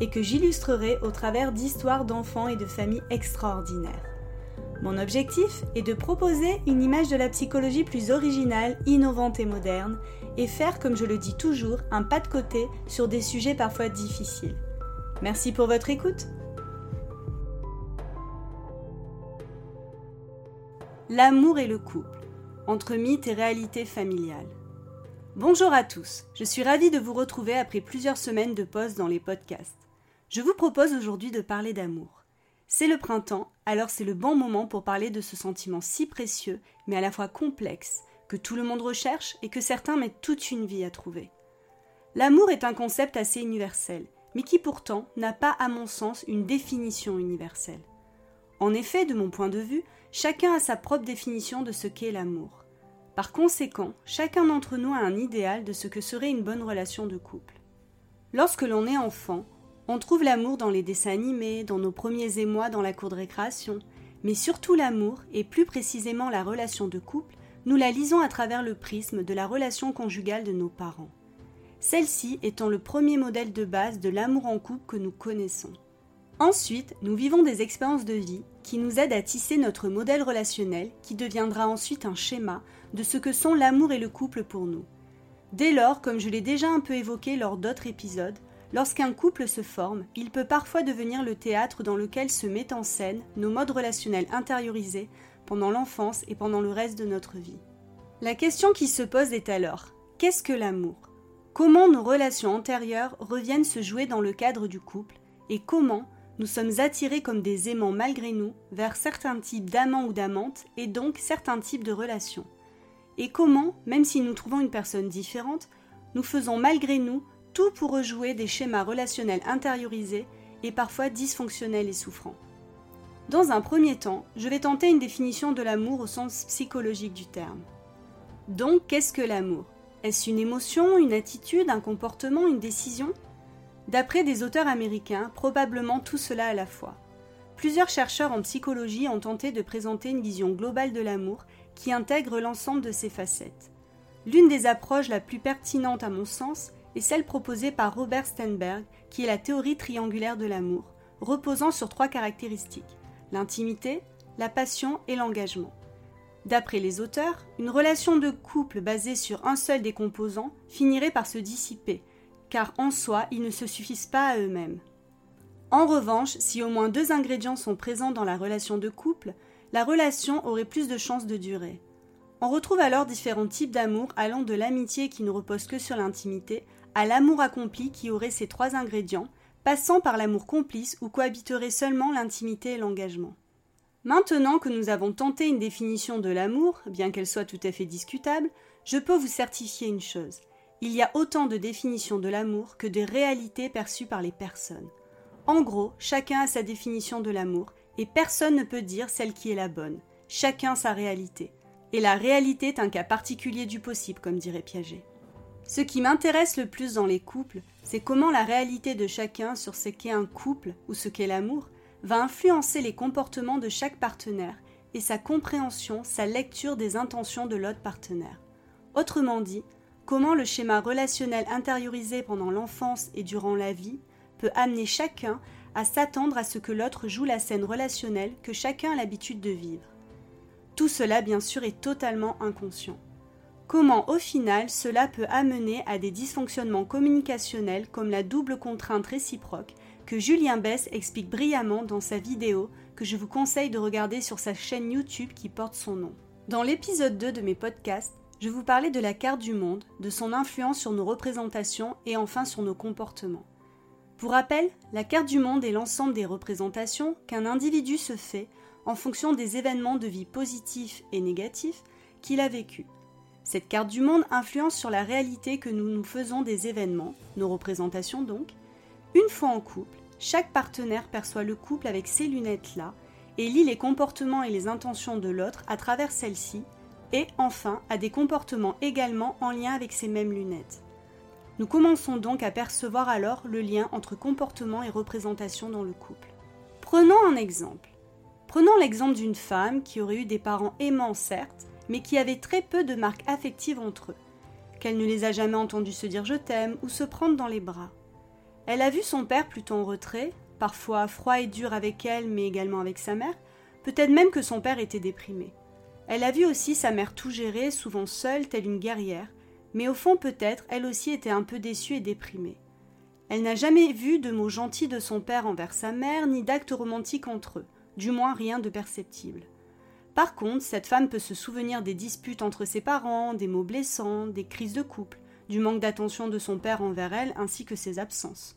et que j'illustrerai au travers d'histoires d'enfants et de familles extraordinaires. Mon objectif est de proposer une image de la psychologie plus originale, innovante et moderne, et faire, comme je le dis toujours, un pas de côté sur des sujets parfois difficiles. Merci pour votre écoute. L'amour et le couple, entre mythe et réalité familiale. Bonjour à tous, je suis ravie de vous retrouver après plusieurs semaines de pause dans les podcasts. Je vous propose aujourd'hui de parler d'amour. C'est le printemps, alors c'est le bon moment pour parler de ce sentiment si précieux, mais à la fois complexe, que tout le monde recherche et que certains mettent toute une vie à trouver. L'amour est un concept assez universel, mais qui pourtant n'a pas, à mon sens, une définition universelle. En effet, de mon point de vue, chacun a sa propre définition de ce qu'est l'amour. Par conséquent, chacun d'entre nous a un idéal de ce que serait une bonne relation de couple. Lorsque l'on est enfant, on trouve l'amour dans les dessins animés, dans nos premiers émois dans la cour de récréation, mais surtout l'amour, et plus précisément la relation de couple, nous la lisons à travers le prisme de la relation conjugale de nos parents. Celle-ci étant le premier modèle de base de l'amour en couple que nous connaissons. Ensuite, nous vivons des expériences de vie qui nous aident à tisser notre modèle relationnel qui deviendra ensuite un schéma de ce que sont l'amour et le couple pour nous. Dès lors, comme je l'ai déjà un peu évoqué lors d'autres épisodes, Lorsqu'un couple se forme, il peut parfois devenir le théâtre dans lequel se mettent en scène nos modes relationnels intériorisés pendant l'enfance et pendant le reste de notre vie. La question qui se pose est alors qu'est-ce que l'amour? Comment nos relations antérieures reviennent se jouer dans le cadre du couple? Et comment nous sommes attirés comme des aimants malgré nous vers certains types d'amants ou d'amantes et donc certains types de relations? Et comment, même si nous trouvons une personne différente, nous faisons malgré nous tout pour rejouer des schémas relationnels intériorisés et parfois dysfonctionnels et souffrants. Dans un premier temps, je vais tenter une définition de l'amour au sens psychologique du terme. Donc, qu'est-ce que l'amour? Est-ce une émotion, une attitude, un comportement, une décision? D'après des auteurs américains, probablement tout cela à la fois. Plusieurs chercheurs en psychologie ont tenté de présenter une vision globale de l'amour qui intègre l'ensemble de ses facettes. L'une des approches la plus pertinente à mon sens et celle proposée par Robert Sternberg, qui est la théorie triangulaire de l'amour, reposant sur trois caractéristiques l'intimité, la passion et l'engagement. D'après les auteurs, une relation de couple basée sur un seul des composants finirait par se dissiper, car en soi, ils ne se suffisent pas à eux-mêmes. En revanche, si au moins deux ingrédients sont présents dans la relation de couple, la relation aurait plus de chances de durer. On retrouve alors différents types d'amour allant de l'amitié qui ne repose que sur l'intimité à l'amour accompli qui aurait ces trois ingrédients, passant par l'amour complice où cohabiterait seulement l'intimité et l'engagement. Maintenant que nous avons tenté une définition de l'amour, bien qu'elle soit tout à fait discutable, je peux vous certifier une chose. Il y a autant de définitions de l'amour que de réalités perçues par les personnes. En gros, chacun a sa définition de l'amour, et personne ne peut dire celle qui est la bonne. Chacun sa réalité. Et la réalité est un cas particulier du possible, comme dirait Piaget. Ce qui m'intéresse le plus dans les couples, c'est comment la réalité de chacun sur ce qu'est un couple ou ce qu'est l'amour va influencer les comportements de chaque partenaire et sa compréhension, sa lecture des intentions de l'autre partenaire. Autrement dit, comment le schéma relationnel intériorisé pendant l'enfance et durant la vie peut amener chacun à s'attendre à ce que l'autre joue la scène relationnelle que chacun a l'habitude de vivre. Tout cela, bien sûr, est totalement inconscient comment au final cela peut amener à des dysfonctionnements communicationnels comme la double contrainte réciproque que Julien Bess explique brillamment dans sa vidéo que je vous conseille de regarder sur sa chaîne YouTube qui porte son nom. Dans l'épisode 2 de mes podcasts, je vous parlais de la carte du monde, de son influence sur nos représentations et enfin sur nos comportements. Pour rappel, la carte du monde est l'ensemble des représentations qu'un individu se fait en fonction des événements de vie positifs et négatifs qu'il a vécus. Cette carte du monde influence sur la réalité que nous nous faisons des événements, nos représentations donc. Une fois en couple, chaque partenaire perçoit le couple avec ces lunettes-là et lit les comportements et les intentions de l'autre à travers celles-ci, et enfin a des comportements également en lien avec ces mêmes lunettes. Nous commençons donc à percevoir alors le lien entre comportement et représentation dans le couple. Prenons un exemple. Prenons l'exemple d'une femme qui aurait eu des parents aimants certes, mais qui avait très peu de marques affectives entre eux, qu'elle ne les a jamais entendus se dire je t'aime ou se prendre dans les bras. Elle a vu son père plutôt en retrait, parfois froid et dur avec elle, mais également avec sa mère, peut-être même que son père était déprimé. Elle a vu aussi sa mère tout gérer, souvent seule, telle une guerrière, mais au fond peut-être elle aussi était un peu déçue et déprimée. Elle n'a jamais vu de mots gentils de son père envers sa mère, ni d'actes romantiques entre eux, du moins rien de perceptible. Par contre, cette femme peut se souvenir des disputes entre ses parents, des mots blessants, des crises de couple, du manque d'attention de son père envers elle, ainsi que ses absences.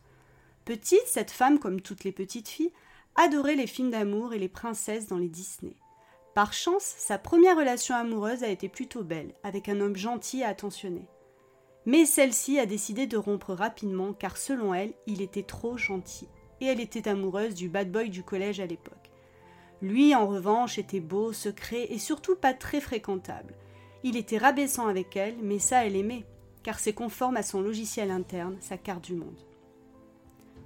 Petite, cette femme, comme toutes les petites filles, adorait les films d'amour et les princesses dans les Disney. Par chance, sa première relation amoureuse a été plutôt belle, avec un homme gentil et attentionné. Mais celle-ci a décidé de rompre rapidement car selon elle, il était trop gentil, et elle était amoureuse du bad boy du collège à l'époque. Lui, en revanche, était beau, secret et surtout pas très fréquentable. Il était rabaissant avec elle, mais ça elle aimait, car c'est conforme à son logiciel interne, sa carte du monde.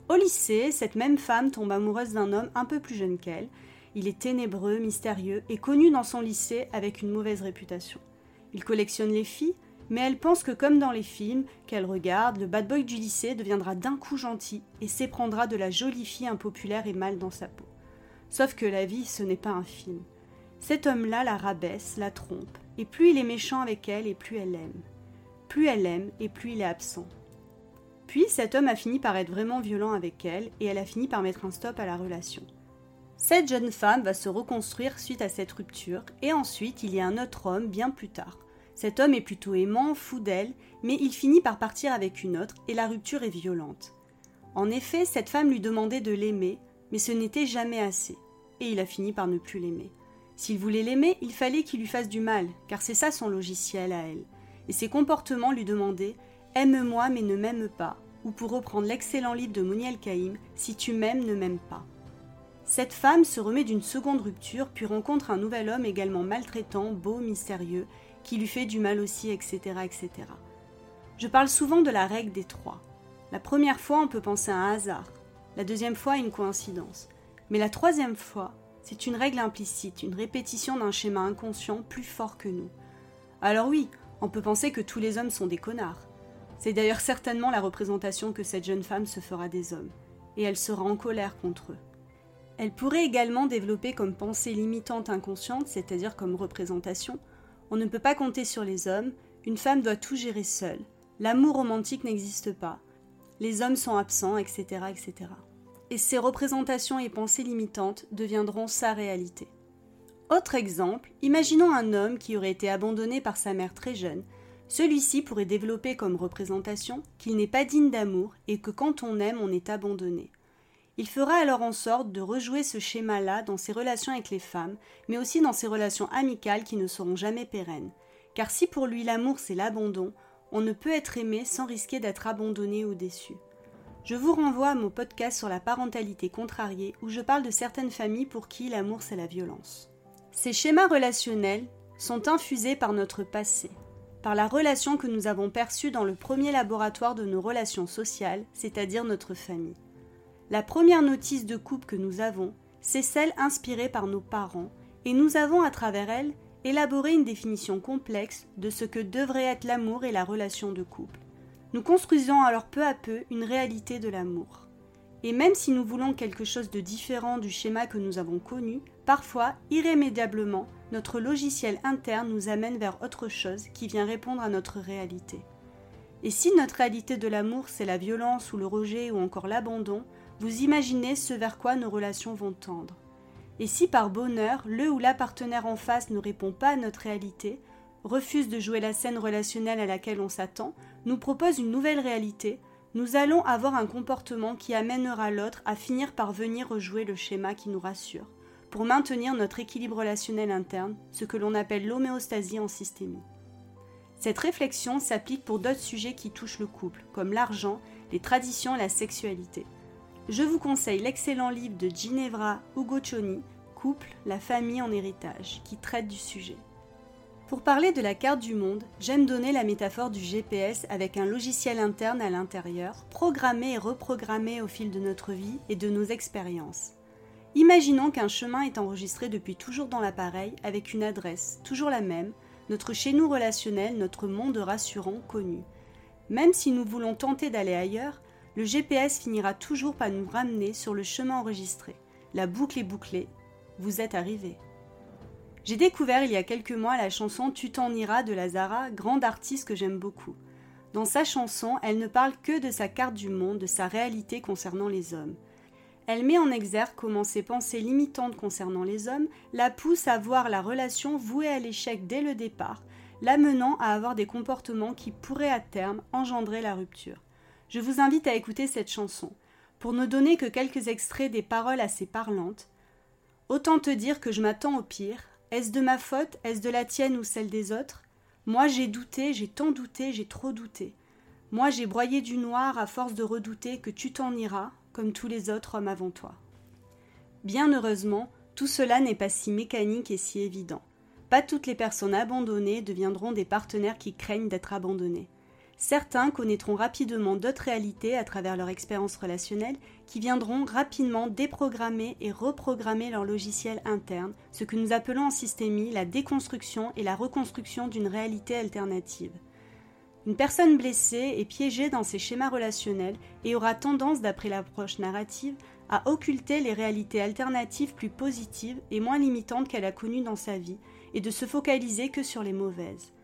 Au lycée, cette même femme tombe amoureuse d'un homme un peu plus jeune qu'elle. Il est ténébreux, mystérieux et connu dans son lycée avec une mauvaise réputation. Il collectionne les filles, mais elle pense que comme dans les films qu'elle regarde, le bad boy du lycée deviendra d'un coup gentil et s'éprendra de la jolie fille impopulaire et mal dans sa peau. Sauf que la vie, ce n'est pas un film. Cet homme-là la rabaisse, la trompe, et plus il est méchant avec elle, et plus elle aime. Plus elle aime, et plus il est absent. Puis cet homme a fini par être vraiment violent avec elle et elle a fini par mettre un stop à la relation. Cette jeune femme va se reconstruire suite à cette rupture et ensuite il y a un autre homme bien plus tard. Cet homme est plutôt aimant, fou d'elle, mais il finit par partir avec une autre et la rupture est violente. En effet, cette femme lui demandait de l'aimer, mais ce n'était jamais assez, et il a fini par ne plus l'aimer. S'il voulait l'aimer, il fallait qu'il lui fasse du mal, car c'est ça son logiciel à elle, et ses comportements lui demandaient Aime-moi mais ne m'aime pas, ou pour reprendre l'excellent livre de Moniel Caïm, Si tu m'aimes, ne m'aime pas. Cette femme se remet d'une seconde rupture, puis rencontre un nouvel homme également maltraitant, beau, mystérieux, qui lui fait du mal aussi, etc., etc. Je parle souvent de la règle des trois. La première fois, on peut penser à un hasard. La deuxième fois, une coïncidence. Mais la troisième fois, c'est une règle implicite, une répétition d'un schéma inconscient plus fort que nous. Alors oui, on peut penser que tous les hommes sont des connards. C'est d'ailleurs certainement la représentation que cette jeune femme se fera des hommes, et elle sera en colère contre eux. Elle pourrait également développer comme pensée limitante inconsciente, c'est-à-dire comme représentation on ne peut pas compter sur les hommes, une femme doit tout gérer seule, l'amour romantique n'existe pas, les hommes sont absents, etc., etc. Et ces représentations et pensées limitantes deviendront sa réalité. Autre exemple, imaginons un homme qui aurait été abandonné par sa mère très jeune, celui-ci pourrait développer comme représentation qu'il n'est pas digne d'amour et que quand on aime, on est abandonné. Il fera alors en sorte de rejouer ce schéma-là dans ses relations avec les femmes, mais aussi dans ses relations amicales qui ne seront jamais pérennes. Car si pour lui l'amour c'est l'abandon, on ne peut être aimé sans risquer d'être abandonné ou déçu. Je vous renvoie à mon podcast sur la parentalité contrariée où je parle de certaines familles pour qui l'amour c'est la violence. Ces schémas relationnels sont infusés par notre passé, par la relation que nous avons perçue dans le premier laboratoire de nos relations sociales, c'est-à-dire notre famille. La première notice de couple que nous avons, c'est celle inspirée par nos parents, et nous avons à travers elle élaboré une définition complexe de ce que devrait être l'amour et la relation de couple. Nous construisons alors peu à peu une réalité de l'amour. Et même si nous voulons quelque chose de différent du schéma que nous avons connu, parfois, irrémédiablement, notre logiciel interne nous amène vers autre chose qui vient répondre à notre réalité. Et si notre réalité de l'amour, c'est la violence ou le rejet ou encore l'abandon, vous imaginez ce vers quoi nos relations vont tendre. Et si par bonheur, le ou la partenaire en face ne répond pas à notre réalité, refuse de jouer la scène relationnelle à laquelle on s'attend, nous propose une nouvelle réalité, nous allons avoir un comportement qui amènera l'autre à finir par venir rejouer le schéma qui nous rassure pour maintenir notre équilibre relationnel interne, ce que l'on appelle l'homéostasie en systémie. Cette réflexion s'applique pour d'autres sujets qui touchent le couple, comme l'argent, les traditions la sexualité. Je vous conseille l'excellent livre de Ginevra Ugocioni, couple, la famille en héritage, qui traite du sujet. Pour parler de la carte du monde, j'aime donner la métaphore du GPS avec un logiciel interne à l'intérieur, programmé et reprogrammé au fil de notre vie et de nos expériences. Imaginons qu'un chemin est enregistré depuis toujours dans l'appareil avec une adresse, toujours la même, notre chez nous relationnel, notre monde rassurant, connu. Même si nous voulons tenter d'aller ailleurs, le GPS finira toujours par nous ramener sur le chemin enregistré. La boucle est bouclée. Vous êtes arrivé. J'ai découvert il y a quelques mois la chanson Tu t'en iras de Lazara, grande artiste que j'aime beaucoup. Dans sa chanson, elle ne parle que de sa carte du monde, de sa réalité concernant les hommes. Elle met en exergue comment ses pensées limitantes concernant les hommes la poussent à voir la relation vouée à l'échec dès le départ, l'amenant à avoir des comportements qui pourraient à terme engendrer la rupture. Je vous invite à écouter cette chanson. Pour ne donner que quelques extraits des paroles assez parlantes, Autant te dire que je m'attends au pire, est-ce de ma faute? Est-ce de la tienne ou celle des autres? Moi j'ai douté, j'ai tant douté, j'ai trop douté. Moi j'ai broyé du noir à force de redouter que tu t'en iras, comme tous les autres hommes avant toi. Bien heureusement, tout cela n'est pas si mécanique et si évident. Pas toutes les personnes abandonnées deviendront des partenaires qui craignent d'être abandonnés. Certains connaîtront rapidement d'autres réalités à travers leur expérience relationnelle qui viendront rapidement déprogrammer et reprogrammer leur logiciel interne, ce que nous appelons en systémie la déconstruction et la reconstruction d'une réalité alternative. Une personne blessée est piégée dans ses schémas relationnels et aura tendance, d'après l'approche narrative, à occulter les réalités alternatives plus positives et moins limitantes qu'elle a connues dans sa vie et de se focaliser que sur les mauvaises.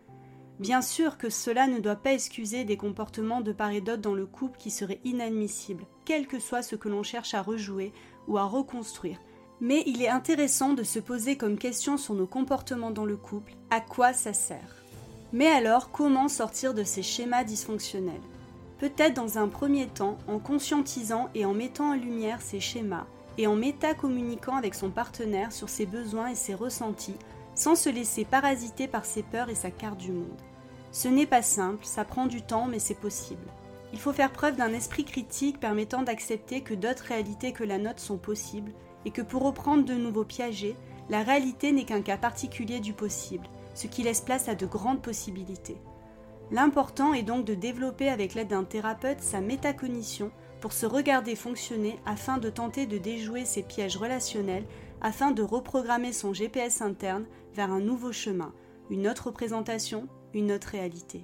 Bien sûr que cela ne doit pas excuser des comportements de part et d'autre dans le couple qui seraient inadmissibles, quel que soit ce que l'on cherche à rejouer ou à reconstruire. Mais il est intéressant de se poser comme question sur nos comportements dans le couple, à quoi ça sert? Mais alors, comment sortir de ces schémas dysfonctionnels? Peut-être dans un premier temps en conscientisant et en mettant en lumière ces schémas et en métacommuniquant avec son partenaire sur ses besoins et ses ressentis sans se laisser parasiter par ses peurs et sa carte du monde. Ce n'est pas simple, ça prend du temps, mais c'est possible. Il faut faire preuve d'un esprit critique permettant d'accepter que d'autres réalités que la nôtre sont possibles, et que pour reprendre de nouveaux Piaget, la réalité n'est qu'un cas particulier du possible, ce qui laisse place à de grandes possibilités. L'important est donc de développer avec l'aide d'un thérapeute sa métacognition pour se regarder fonctionner afin de tenter de déjouer ces pièges relationnels, afin de reprogrammer son GPS interne vers un nouveau chemin, une autre représentation, une autre réalité.